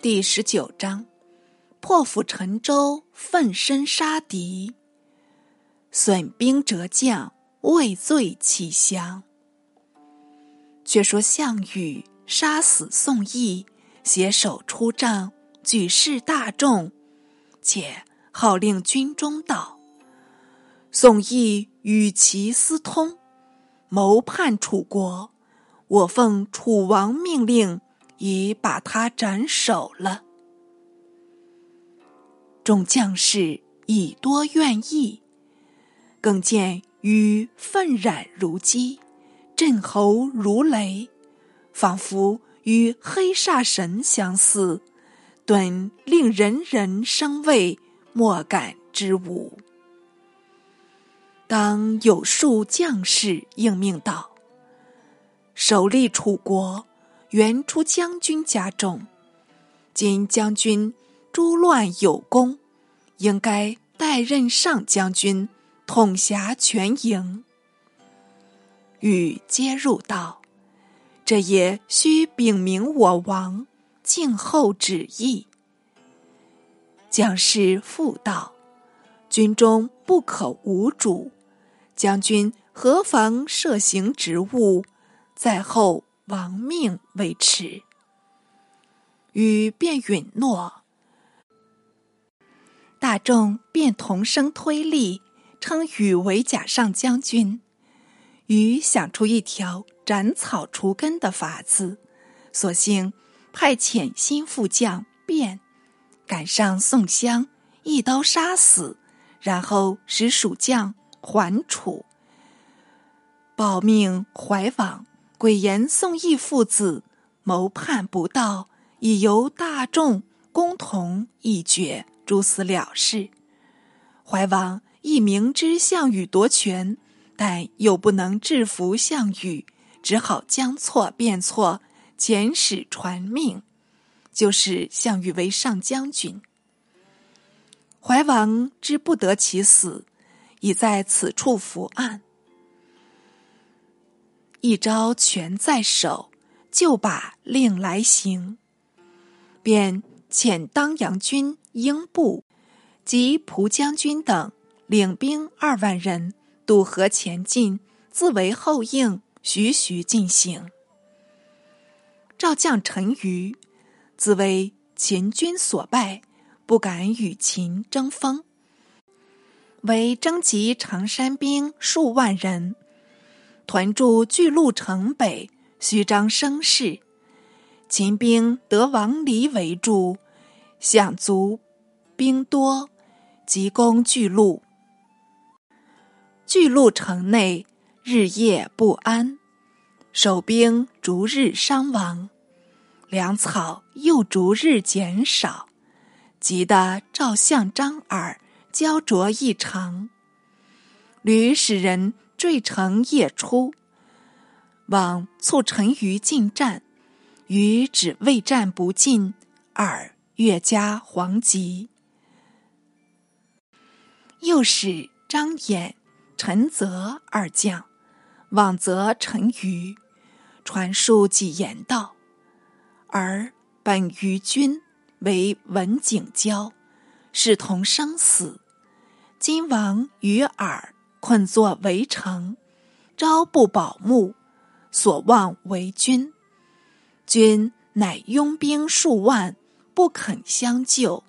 第十九章：破釜沉舟，奋身杀敌；损兵折将，畏罪弃降。却说项羽杀死宋义，携手出帐，举世大众，且号令军中道：“宋义与其私通，谋叛楚国。我奉楚王命令。”已把他斩首了。众将士已多愿意，更见羽愤然如鸡，震喉如雷，仿佛与黑煞神相似，顿令人人生畏，莫敢之武。当有数将士应命道：“首立楚国。”原出将军家中，今将军诸乱有功，应该代任上将军，统辖全营。与接入道，这也须禀明我王，静候旨意。将士复道：军中不可无主，将军何妨设行职务，在后。亡命为耻，禹便允诺，大众便同声推力，称禹为假上将军。禹想出一条斩草除根的法子，索性派遣新副将卞赶上宋襄，一刀杀死，然后使蜀将还楚，保命怀王。鬼言宋义父子谋叛不道，已由大众共同一决，诛死了事。怀王亦明知项羽夺权，但又不能制服项羽，只好将错变错，遣使传命，就使项羽为上将军。怀王知不得其死，已在此处伏案。一招权在手，就把令来行，便遣当阳军英布及蒲将军等领兵二万人渡河前进，自为后应，徐徐进行。赵将陈余自为秦军所败，不敢与秦争锋，为征集常山兵数万人。团驻巨鹿城北，虚张声势。秦兵得王离围住，想卒兵多，急攻巨鹿。巨鹿城内日夜不安，守兵逐日伤亡，粮草又逐日减少，急得赵相张耳焦灼异常，屡使人。坠城夜出，往促陈馀进战，余只未战不进，而越加惶急。又使张衍、陈泽二将往责陈馀，传述几言道：“而本于君为文景交，是同生死。今王于尔。”困作围城，朝不保暮，所望为君。君乃拥兵数万，不肯相救，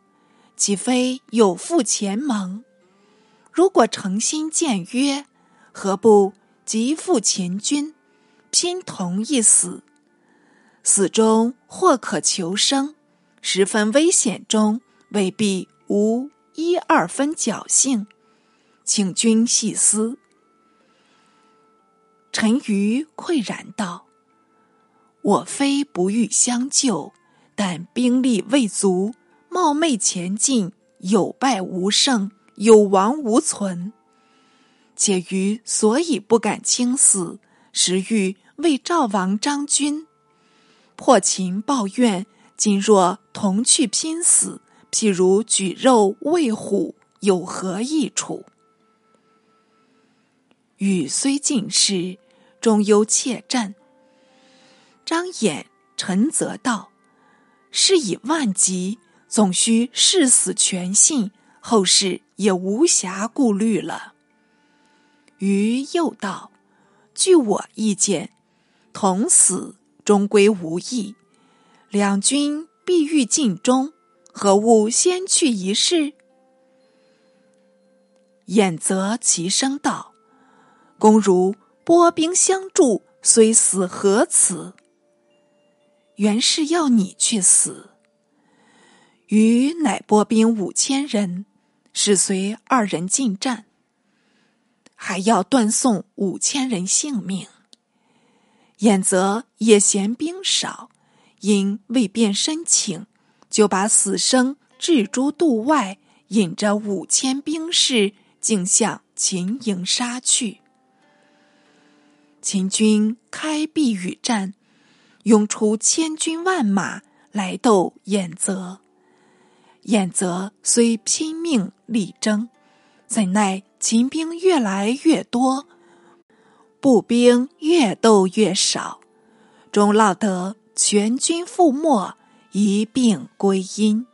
岂非有负前盟？如果诚心谏约，何不即赴秦军，拼同一死？死中或可求生，十分危险中，未必无一二分侥幸。请君细思。陈馀喟然道：“我非不欲相救，但兵力未足，冒昧前进，有败无胜，有亡无存。且余所以不敢轻死，实欲为赵王张君，破秦报怨。今若同去拼死，譬如举肉喂虎，有何益处？”语虽尽失，终忧怯战。张衍、陈泽道：“是以万急，总需誓死全信，后事也无暇顾虑了。余又道：“据我意见，同死终归无益，两军必欲尽忠，何勿先去一试？”眼则其声道：“公如拨兵相助，虽死何辞？”原是要你去死。余乃拨兵五千人，使随二人进战。还要断送五千人性命。眼则也嫌兵少，因未便申请，就把死生置诸度外，引着五千兵士，竟向秦营杀去。秦军开壁与战，涌出千军万马来斗眼泽。眼泽虽拼命力争，怎奈。秦兵越来越多，步兵越斗越少，终落得全军覆没，一并归阴。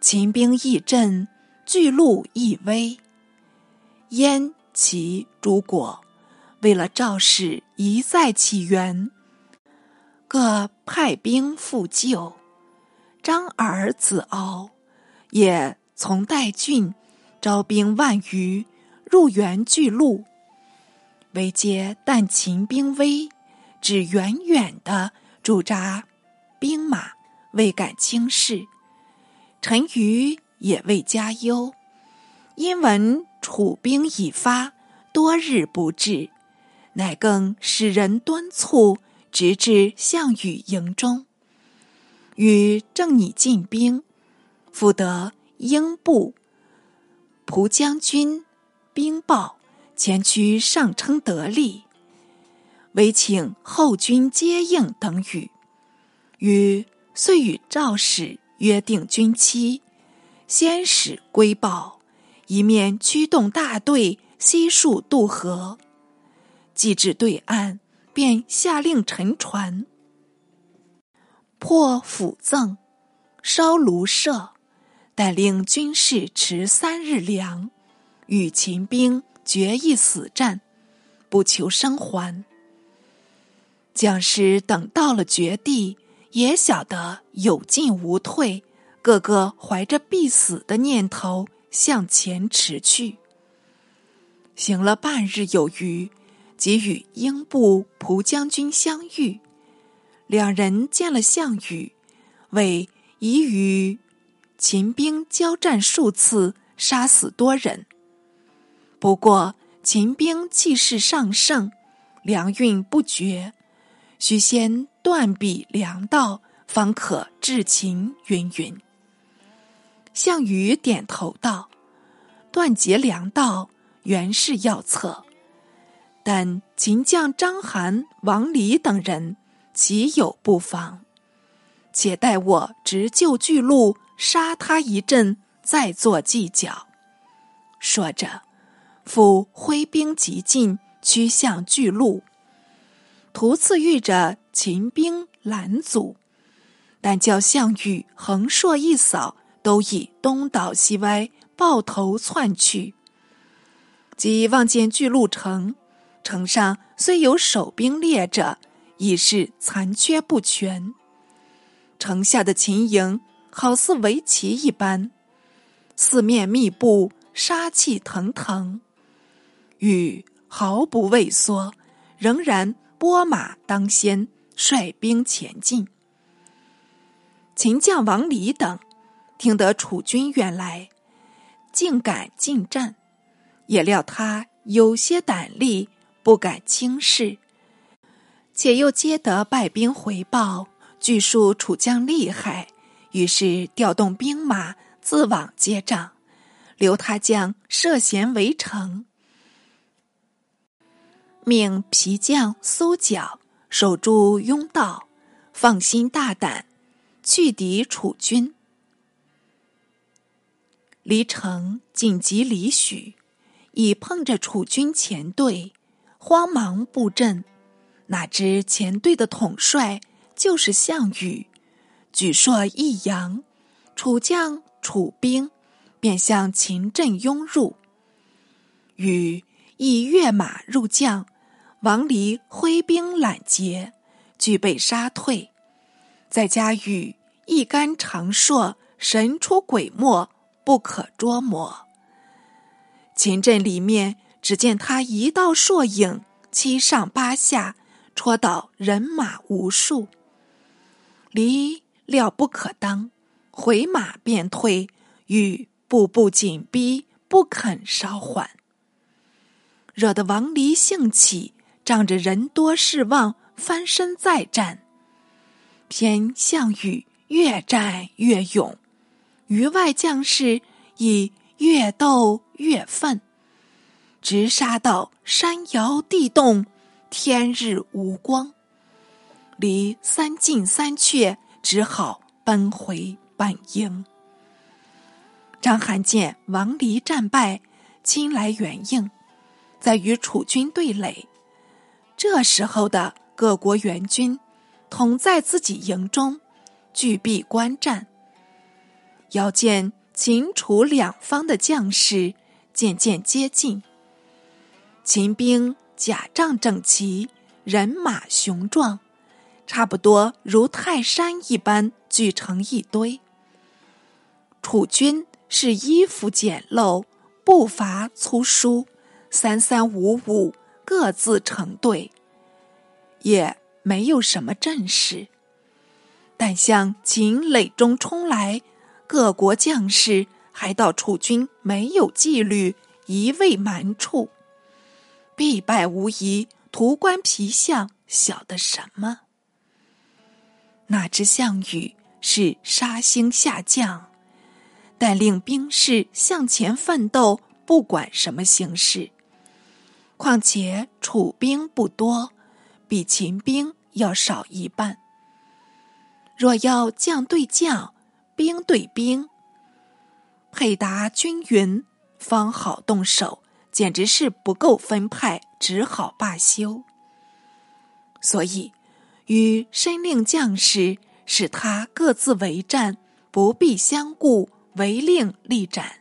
秦兵易阵，巨鹿易威。燕、齐诸国为了赵氏一再起援，各派兵复救。张耳子敖也从代郡。招兵万余，入援巨鹿。唯接但秦兵危，只远远的驻扎兵马，未敢轻视。陈余也未加忧，因闻楚兵已发，多日不至，乃更使人敦促，直至项羽营中。与正拟进兵，复得英布。蒲将军兵报前驱上称得力，唯请后军接应等语。于遂与赵使约定军期，先使归报，一面驱动大队悉数渡河。既至对岸，便下令沉船，破府赠，烧庐舍。但令军士持三日粮，与秦兵决一死战，不求生还。将士等到了绝地，也晓得有进无退，个个怀着必死的念头向前驰去。行了半日有余，即与英布蒲将军相遇，两人见了项羽，谓已与。秦兵交战数次，杀死多人。不过秦兵气势上盛，粮运不绝，须先断彼粮道，方可制秦。云云。项羽点头道：“断绝粮道，原是要策。但秦将章邯、王离等人，岂有不防？且待我直救巨鹿。”杀他一阵，再做计较。说着，复挥兵急进，趋向巨鹿。途次遇着秦兵拦阻，但叫项羽横槊一扫，都已东倒西歪，抱头窜去。即望见巨鹿城，城上虽有守兵列着，已是残缺不全。城下的秦营。好似围棋一般，四面密布，杀气腾腾。禹毫不畏缩，仍然拨马当先，率兵前进。秦将王离等听得楚军远来，竟敢进战，也料他有些胆力，不敢轻视。且又接得败兵回报，据说楚将厉害。于是调动兵马自往接仗，留他将涉险围城，命皮将苏角守住甬道，放心大胆去敌楚军。离城紧急离许，已碰着楚军前队，慌忙布阵，哪知前队的统帅就是项羽。举槊一扬，楚将楚兵便向秦阵拥入。羽亦跃马入将，王离挥兵拦截，俱被杀退。再加羽一杆长槊，神出鬼没，不可捉摸。秦阵里面，只见他一道硕影，七上八下，戳倒人马无数。离料不可当，回马便退。禹步步紧逼，不肯稍缓。惹得王离兴起，仗着人多势旺，翻身再战。偏项羽越战越勇，余外将士以越斗越愤，直杀到山摇地动，天日无光。离三进三却，只好奔回本营。张邯见王离战败，亲来援应。在与楚军对垒，这时候的各国援军，统在自己营中，聚闭观战。遥见秦楚两方的将士渐渐接近，秦兵甲仗整齐，人马雄壮，差不多如泰山一般聚成一堆。楚军是衣服简陋，步伐粗疏。三三五五各自成队，也没有什么阵势。但向秦垒中冲来，各国将士还道楚军没有纪律，一味蛮处，必败无疑。图关皮相，晓得什么？哪知项羽是杀星下降，但令兵士向前奋斗，不管什么形势。况且楚兵不多，比秦兵要少一半。若要将对将，兵对兵，配搭均匀，方好动手。简直是不够分派，只好罢休。所以，与申令将士使他各自为战，不必相顾，唯令力斩。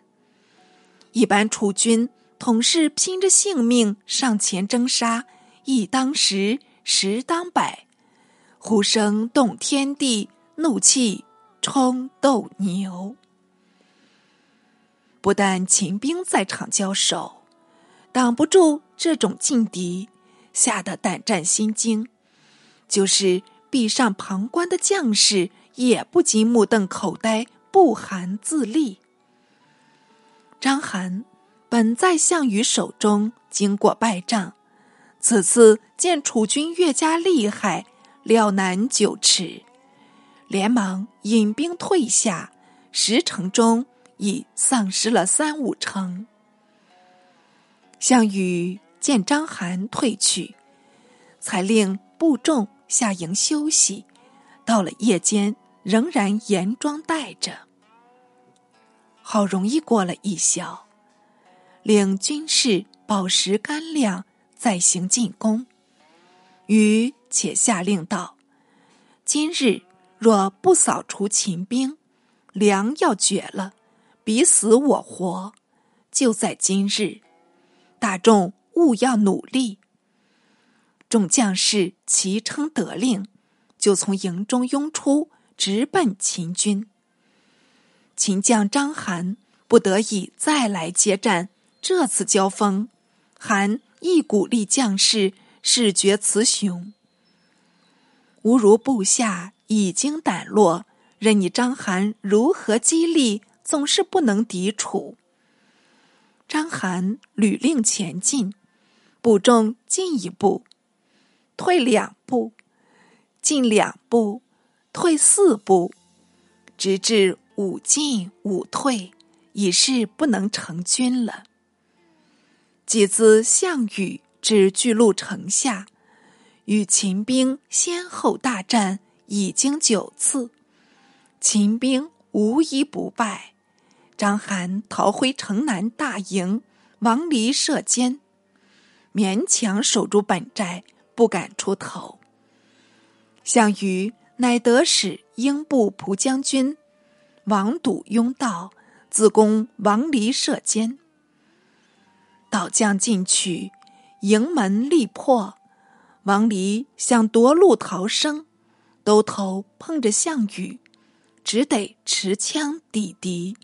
一般楚军。统是拼着性命上前征杀，一当十，十当百，呼声动天地，怒气冲斗牛。不但秦兵在场交手，挡不住这种劲敌，吓得胆战心惊。就是壁上旁观的将士，也不禁目瞪口呆，不寒自立。张邯。本在项羽手中，经过败仗，此次见楚军越加厉害，料难久持，连忙引兵退下，十城中已丧失了三五成。项羽见章邯退去，才令部众下营休息。到了夜间，仍然严装待着。好容易过了一宵。领军士饱食干粮，再行进攻。禹且下令道：“今日若不扫除秦兵，粮要绝了，彼死我活，就在今日。大众务要努力。”众将士齐称得令，就从营中拥出，直奔秦军。秦将章邯不得已再来接战。这次交锋，韩亦鼓励将士，誓决雌雄。吾如部下已经胆落，任你章邯如何激励，总是不能抵触。章邯屡令前进，部众进一步，退两步，进两步，退四步，直至五进五退，已是不能成军了。几自项羽至巨鹿城下，与秦兵先后大战已经九次，秦兵无一不败。章邯逃回城南大营，王离射监，勉强守住本寨，不敢出头。项羽乃得使英布蒲将军王堵拥道，自攻王离射坚。导将进去，营门力破，王离想夺路逃生，兜头碰着项羽，只得持枪抵敌。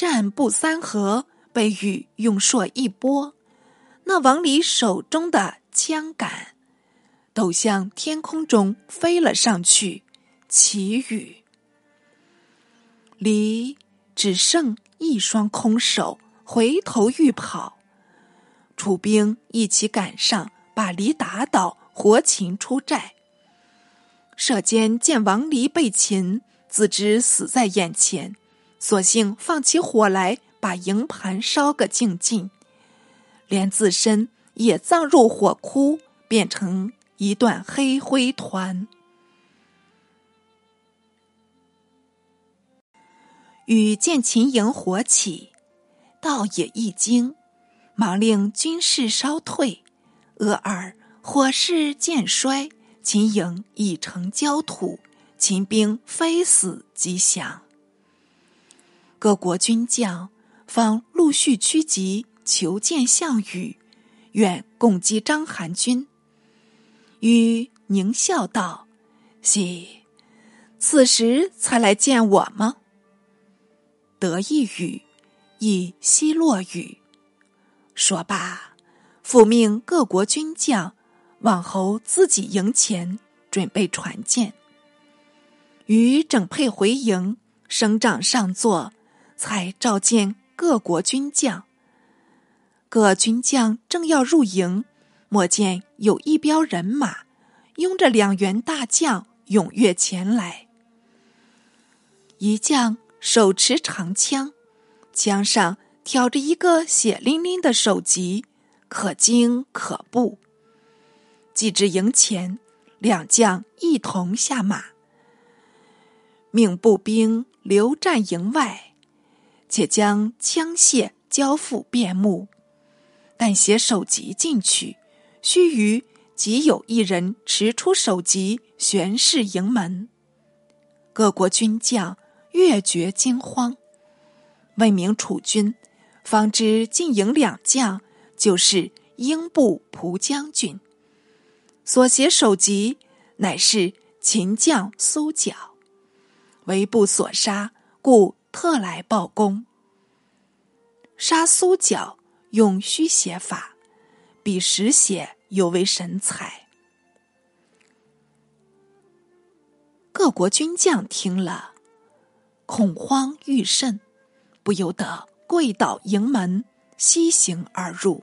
战不三合，被羽用槊一拨，那王离手中的枪杆，都向天空中飞了上去。其雨，离只剩一双空手，回头欲跑。楚兵一起赶上，把离打倒，活擒出寨。射监见王离被擒，自知死在眼前，索性放起火来，把营盘烧个净尽，连自身也葬入火窟，变成一段黑灰团。与见秦营火起，倒也一惊。忙令军士稍退，俄尔火势渐衰，秦营已成焦土，秦兵非死即降。各国军将方陆续趋集，求见项羽，愿共击章邯军。禹狞笑道：“喜，此时才来见我吗？”得意语，亦奚落羽。说罢，复命各国军将往侯自己营前准备船舰。于整配回营，升帐上座，才召见各国军将。各军将正要入营，莫见有一彪人马，拥着两员大将踊跃前来。一将手持长枪，枪上。挑着一个血淋淋的首级，可惊可怖。既至营前，两将一同下马，命步兵留战营外，且将枪械交付便目。但携首级进去，须臾即有一人持出首级，悬视营门。各国军将越觉惊慌，问明楚军。方知进营两将就是英布蒲将军，所携首级乃是秦将苏角，为不所杀，故特来报功。杀苏角用虚写法，比实写尤为神采。各国军将听了，恐慌愈甚，不由得。跪倒营门，西行而入，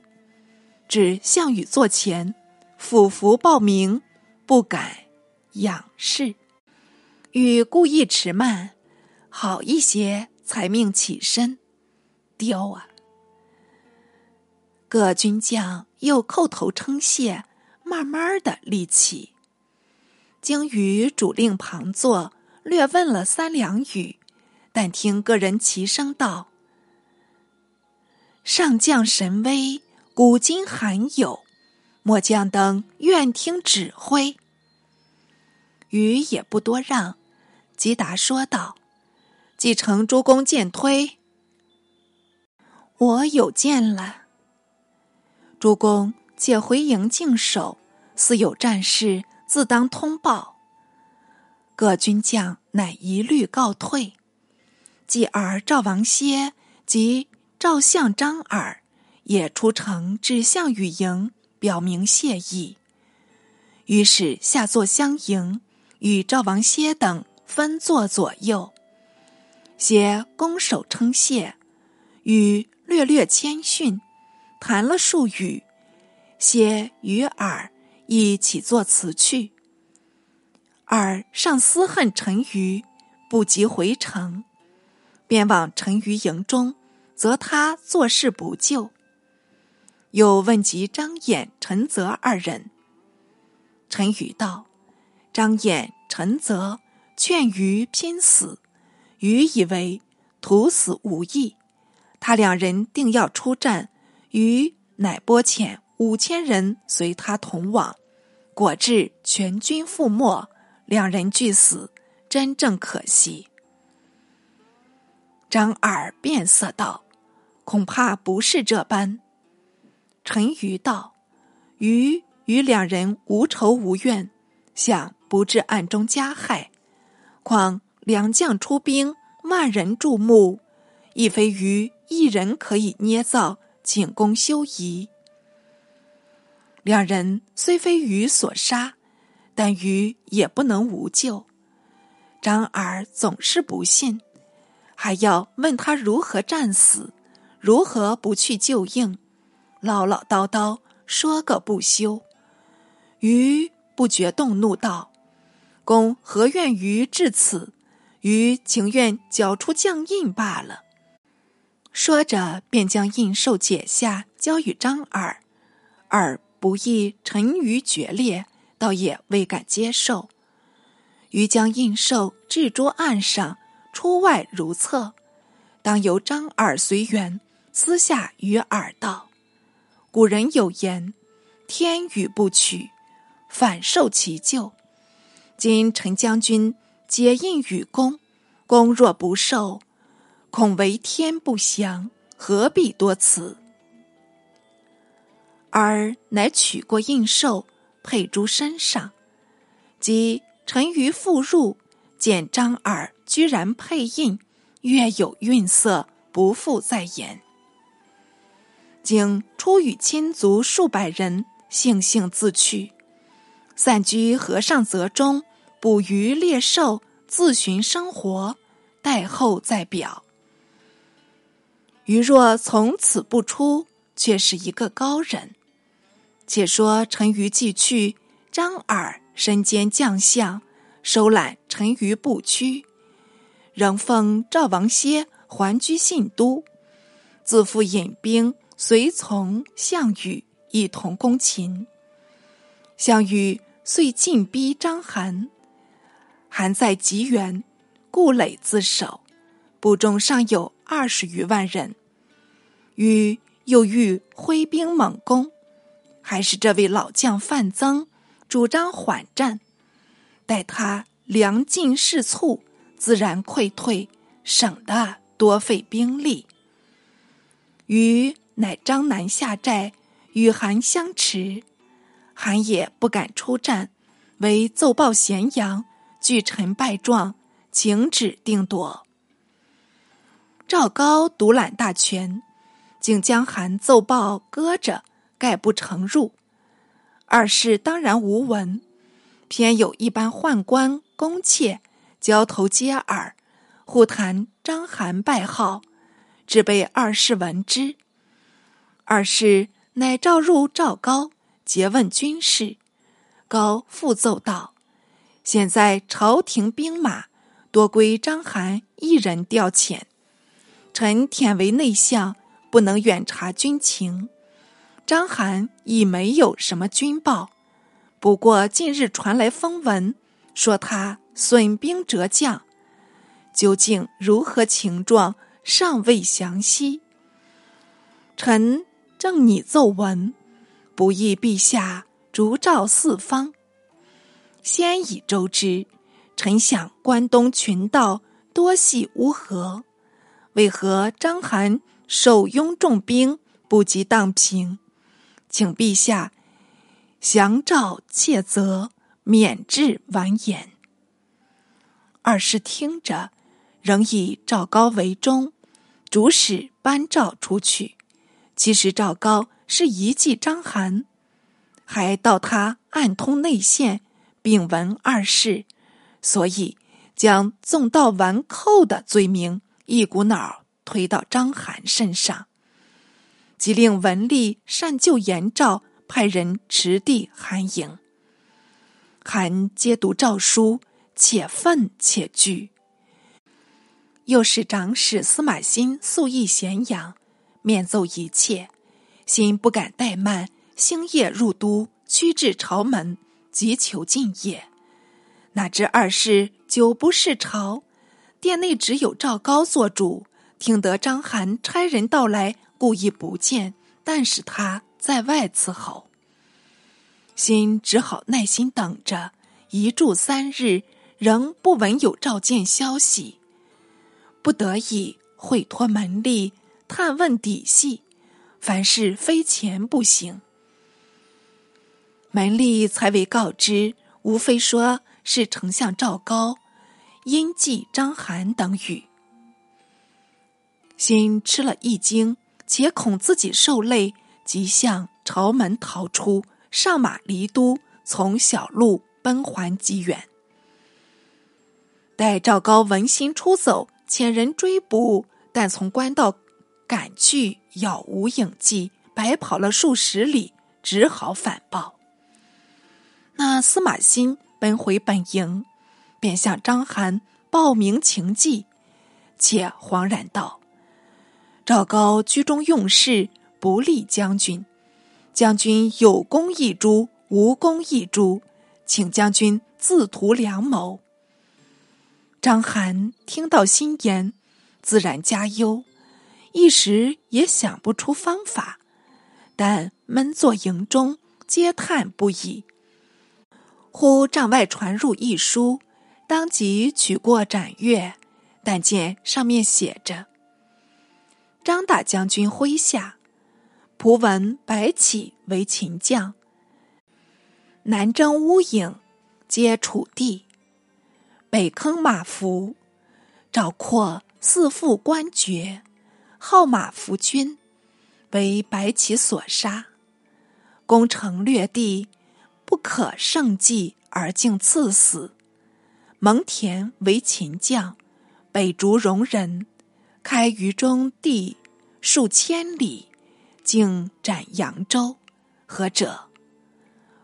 至项羽座前，俯伏报名，不敢仰视。禹故意迟慢，好一些，才命起身。刁啊！各军将又叩头称谢，慢慢的立起。经与主令旁坐，略问了三两语，但听个人齐声道。上将神威，古今罕有。末将等愿听指挥。余也不多让，吉达说道：“继承诸公剑推，我有见了。诸公且回营静守，似有战事，自当通报。”各军将乃一律告退。继而赵王歇及。赵相张耳也出城至项羽营，表明谢意。于是下座相迎，与赵王歇等分坐左右。歇拱手称谢，与略略谦逊，谈了数语。歇与尔一起作辞去。尔尚思恨陈馀，不及回城，便往陈馀营中。则他做事不救。又问及张衍、陈泽二人。陈宇道：“张衍、陈泽劝于拼死，余以为徒死无益。他两人定要出战，余乃拨遣五千人随他同往。果至全军覆没，两人俱死，真正可惜。张耳变色道：“恐怕不是这般。”陈馀道：“余与两人无仇无怨，想不至暗中加害。况良将出兵，万人注目，亦非于一人可以捏造，请功休疑。两人虽非余所杀，但余也不能无救。张耳总是不信。”还要问他如何战死，如何不去救应，唠唠叨叨说个不休。余不觉动怒道：“公何愿于至此？余情愿交出将印罢了。”说着，便将印绶解下，交与张耳。耳不易沉于决裂，倒也未敢接受。余将印绶置诸案上。出外如厕，当由张耳随缘，私下与耳道：“古人有言，天与不取，反受其咎。今陈将军皆印与公，公若不受，恐为天不祥，何必多辞？”而乃取过印绶，佩诸身上，即沉于复入，见张耳。居然配印，月有韵色，不复再言。经出与亲族数百人，悻悻自去，散居和尚泽中，捕鱼猎兽，自寻生活，待后再表。鱼若从此不出，却是一个高人。且说陈馀既去，张耳身兼将相，收揽陈馀不屈。仍奉赵王歇还居信都，自负引兵随从项羽一同攻秦。项羽遂进逼章邯，韩在极原，故垒自守，部中尚有二十余万人。禹又欲挥兵猛攻，还是这位老将范增主张缓战，待他粮尽势促。自然溃退，省得多费兵力。禹乃张南下寨，与韩相持，韩也不敢出战，唯奏报咸阳，据臣拜状，请旨定夺。赵高独揽大权，竟将韩奏报搁着，概不承入。二世当然无闻，偏有一般宦官宫妾。交头接耳，互谈章邯败号，只被二世闻之。二世乃召入赵高，诘问军事。高复奏道：“现在朝廷兵马多归章邯一人调遣，臣忝为内相，不能远察军情。章邯亦没有什么军报，不过近日传来风闻，说他。”损兵折将，究竟如何情状，尚未详细。臣正拟奏文，不意陛下烛照四方，先已周知。臣想关东群盗多系乌合，为何章邯手拥重兵，不及荡平？请陛下降诏切责，免至完言。二是听着，仍以赵高为中，主使颁诏出去。其实赵高是一计章邯，还道他暗通内线，并闻二世，所以将纵盗完寇的罪名一股脑推到章邯身上，即令文吏善就言诏，派人持递韩营。韩接读诏书。且愤且惧，又使长史司马欣素议咸阳，面奏一切，心不敢怠慢，星夜入都，趋至朝门，急求进谒。哪知二世久不视朝，殿内只有赵高做主，听得章邯差人到来，故意不见，但使他在外伺候。心只好耐心等着，一住三日。仍不闻有召见消息，不得已会托门吏探问底细，凡事非钱不行。门吏才为告知，无非说是丞相赵高、阴计张邯等语，心吃了一惊，且恐自己受累，即向朝门逃出，上马离都，从小路奔还济远。待赵高闻心出走，遣人追捕，但从官道赶去，杳无影迹，白跑了数十里，只好反报。那司马欣奔回本营，便向张邯报明情迹，且惶然道：“赵高居中用事，不利将军。将军有功一诛，无功一诛，请将军自图良谋。”张邯听到新言，自然加忧，一时也想不出方法，但闷坐营中，嗟叹不已。忽帐外传入一书，当即取过展阅，但见上面写着：“张大将军麾下，仆闻白起为秦将，南征乌影，皆楚地。”北坑马服，赵括四父官爵，号马服君，为白起所杀。攻城略地，不可胜计，而竟赐死。蒙恬为秦将，北逐戎人，开于中地数千里，竟斩扬州。何者？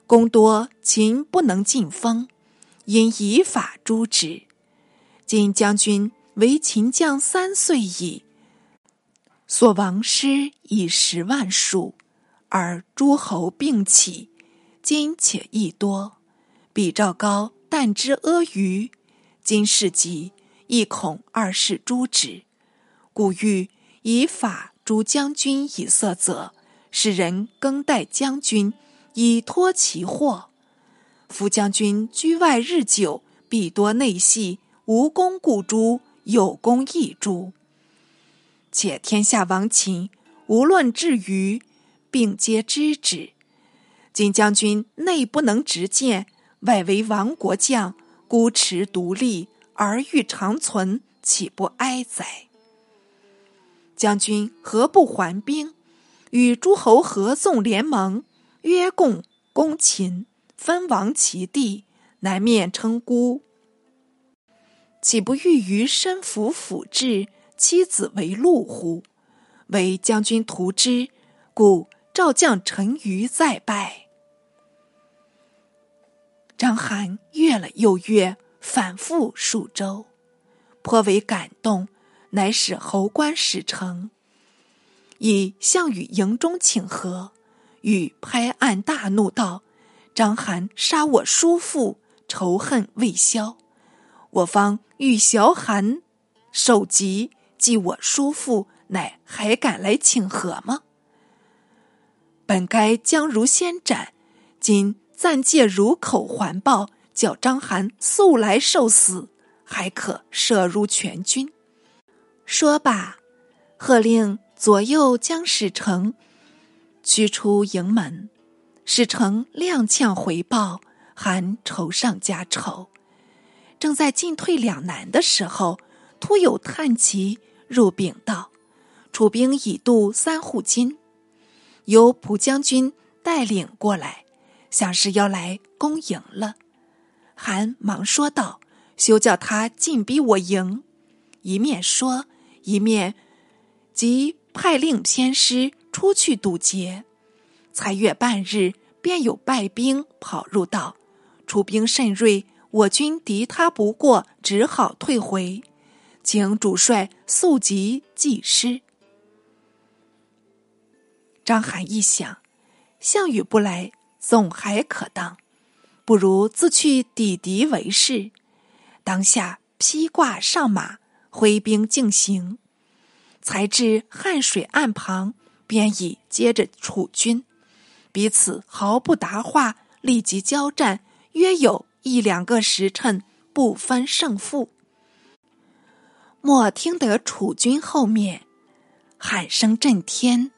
攻多秦不能进封。因以法诛之。今将军为秦将三岁矣，所亡师以十万数，而诸侯并起，今且益多。比赵高但知阿谀，今事急，亦恐二世诛之，故欲以法诛将军以色责，使人更待将军，以托其祸。夫将军居外日久，必多内隙，无功故诛，有功亦诛。且天下亡秦，无论至于，并皆知之。今将军内不能直谏，外为亡国将，孤持独立，而欲长存，岂不哀哉？将军何不还兵，与诸侯合纵联盟，约共攻秦？分王其地，南面称孤，岂不欲于身服辅治，妻子为禄乎？为将军图之，故赵将陈余再拜。张邯阅了又阅，反复数周，颇为感动，乃使侯官使臣，以项羽营中请和。与拍案大怒道。张邯杀我叔父，仇恨未消。我方欲小韩首级祭我叔父，乃还敢来请和吗？本该将如先斩，今暂借如口还报，叫张邯速来受死，还可射入全军。说罢，喝令左右将使臣驱出营门。使臣踉跄回报，还愁上加愁。正在进退两难的时候，突有探骑入禀道：“楚兵已渡三户津，由蒲将军带领过来，像是要来攻营了。”韩忙说道：“休叫他进逼我营！”一面说，一面即派令偏师出去堵截。才月半日，便有败兵跑入道，楚兵甚锐，我军敌他不过，只好退回，请主帅速即济师。张邯一想，项羽不来，总还可当，不如自去抵敌为是。当下披挂上马，挥兵进行，才至汉水岸旁，便已接着楚军。彼此毫不答话，立即交战，约有一两个时辰，不分胜负。莫听得楚军后面喊声震天，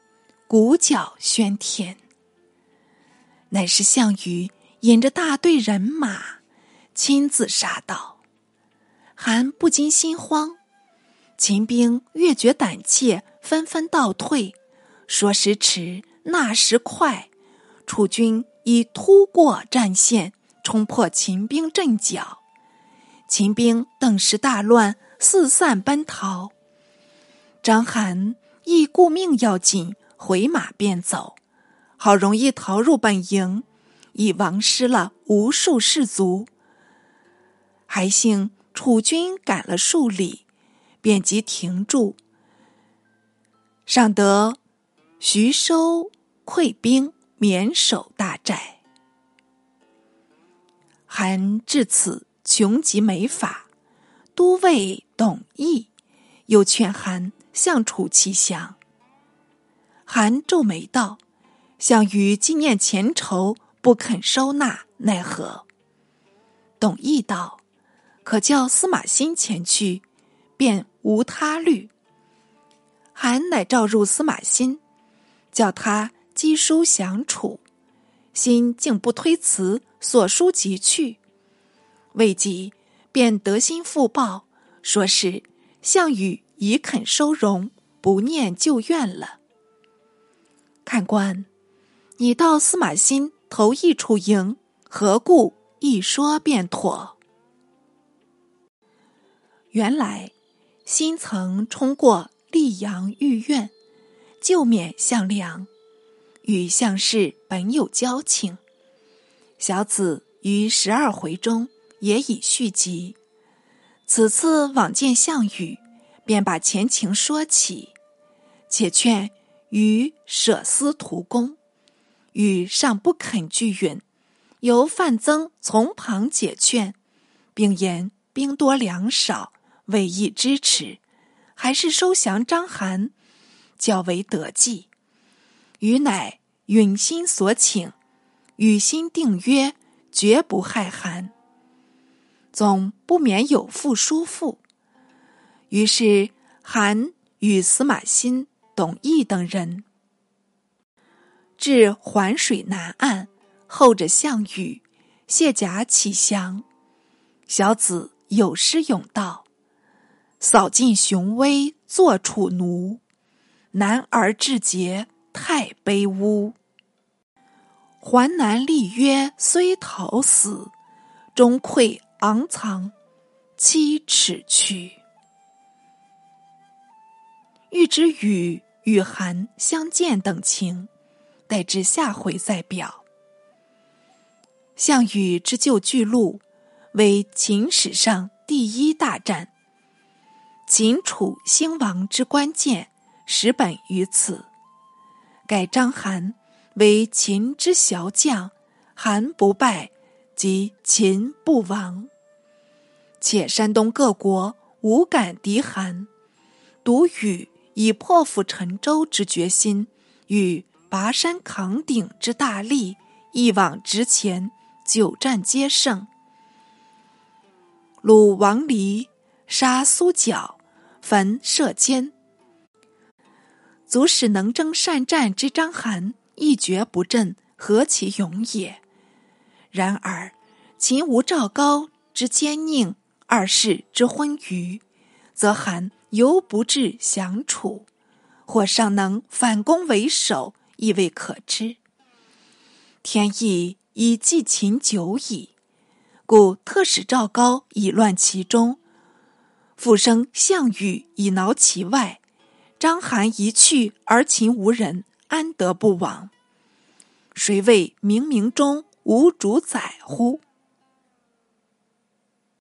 鼓角喧天。乃是项羽引着大队人马亲自杀到，韩不禁心慌，秦兵越觉胆怯，纷纷倒退。说时迟，那时快，楚军已突过战线，冲破秦兵阵脚，秦兵顿时大乱，四散奔逃。章邯亦顾命要紧，回马便走。好容易逃入本营，已亡失了无数士卒。还幸楚军赶了数里，便即停住，尚得徐收溃兵，免守大寨。韩至此穷极没法，都尉董翳又劝韩向楚其降。韩皱眉道。项羽纪念前仇，不肯收纳，奈何？董翳道：“可叫司马欣前去，便无他虑。”韩乃召入司马欣，叫他赍书降楚。欣竟不推辞，所书即去。未几，便得心复报，说是项羽已肯收容，不念旧怨了。看官。你到司马欣投一处营，何故一说便妥？原来，新曾冲过溧阳御苑，救免项梁，与项氏本有交情。小子于十二回中也已续集，此次往见项羽，便把前情说起，且劝于舍私图功。禹尚不肯拒允，由范增从旁解劝，并言兵多粮少，未易支持，还是收降章邯较为得计。禹乃允心所请，与心定约，绝不害韩。总不免有负叔父。于是韩与司马欣、董翳等人。至环水南岸，候着项羽，卸甲起降。小子有诗咏道：“扫尽雄威作楚奴，男儿志节太卑污。环南立约虽逃死，终愧昂藏七尺躯。”欲知雨与寒相见等情。待至下回再表。项羽之救巨鹿，为秦史上第一大战。秦楚兴亡之关键，始本于此。盖章邯为秦之骁将，韩不败，即秦不亡。且山东各国无敢敌韩，独羽以破釜沉舟之决心与。拔山扛鼎之大力，一往直前，久战皆胜。鲁王离杀苏角，焚射坚，足使能征善战之章邯一蹶不振，何其勇也！然而秦无赵高之奸佞，二世之昏愚，则韩犹不至降楚，或尚能反攻为守。亦未可知。天意已继秦久矣，故特使赵高以乱其中，复生项羽以挠其外。章邯一去而秦无人，安得不往？谁谓冥冥中无主宰乎？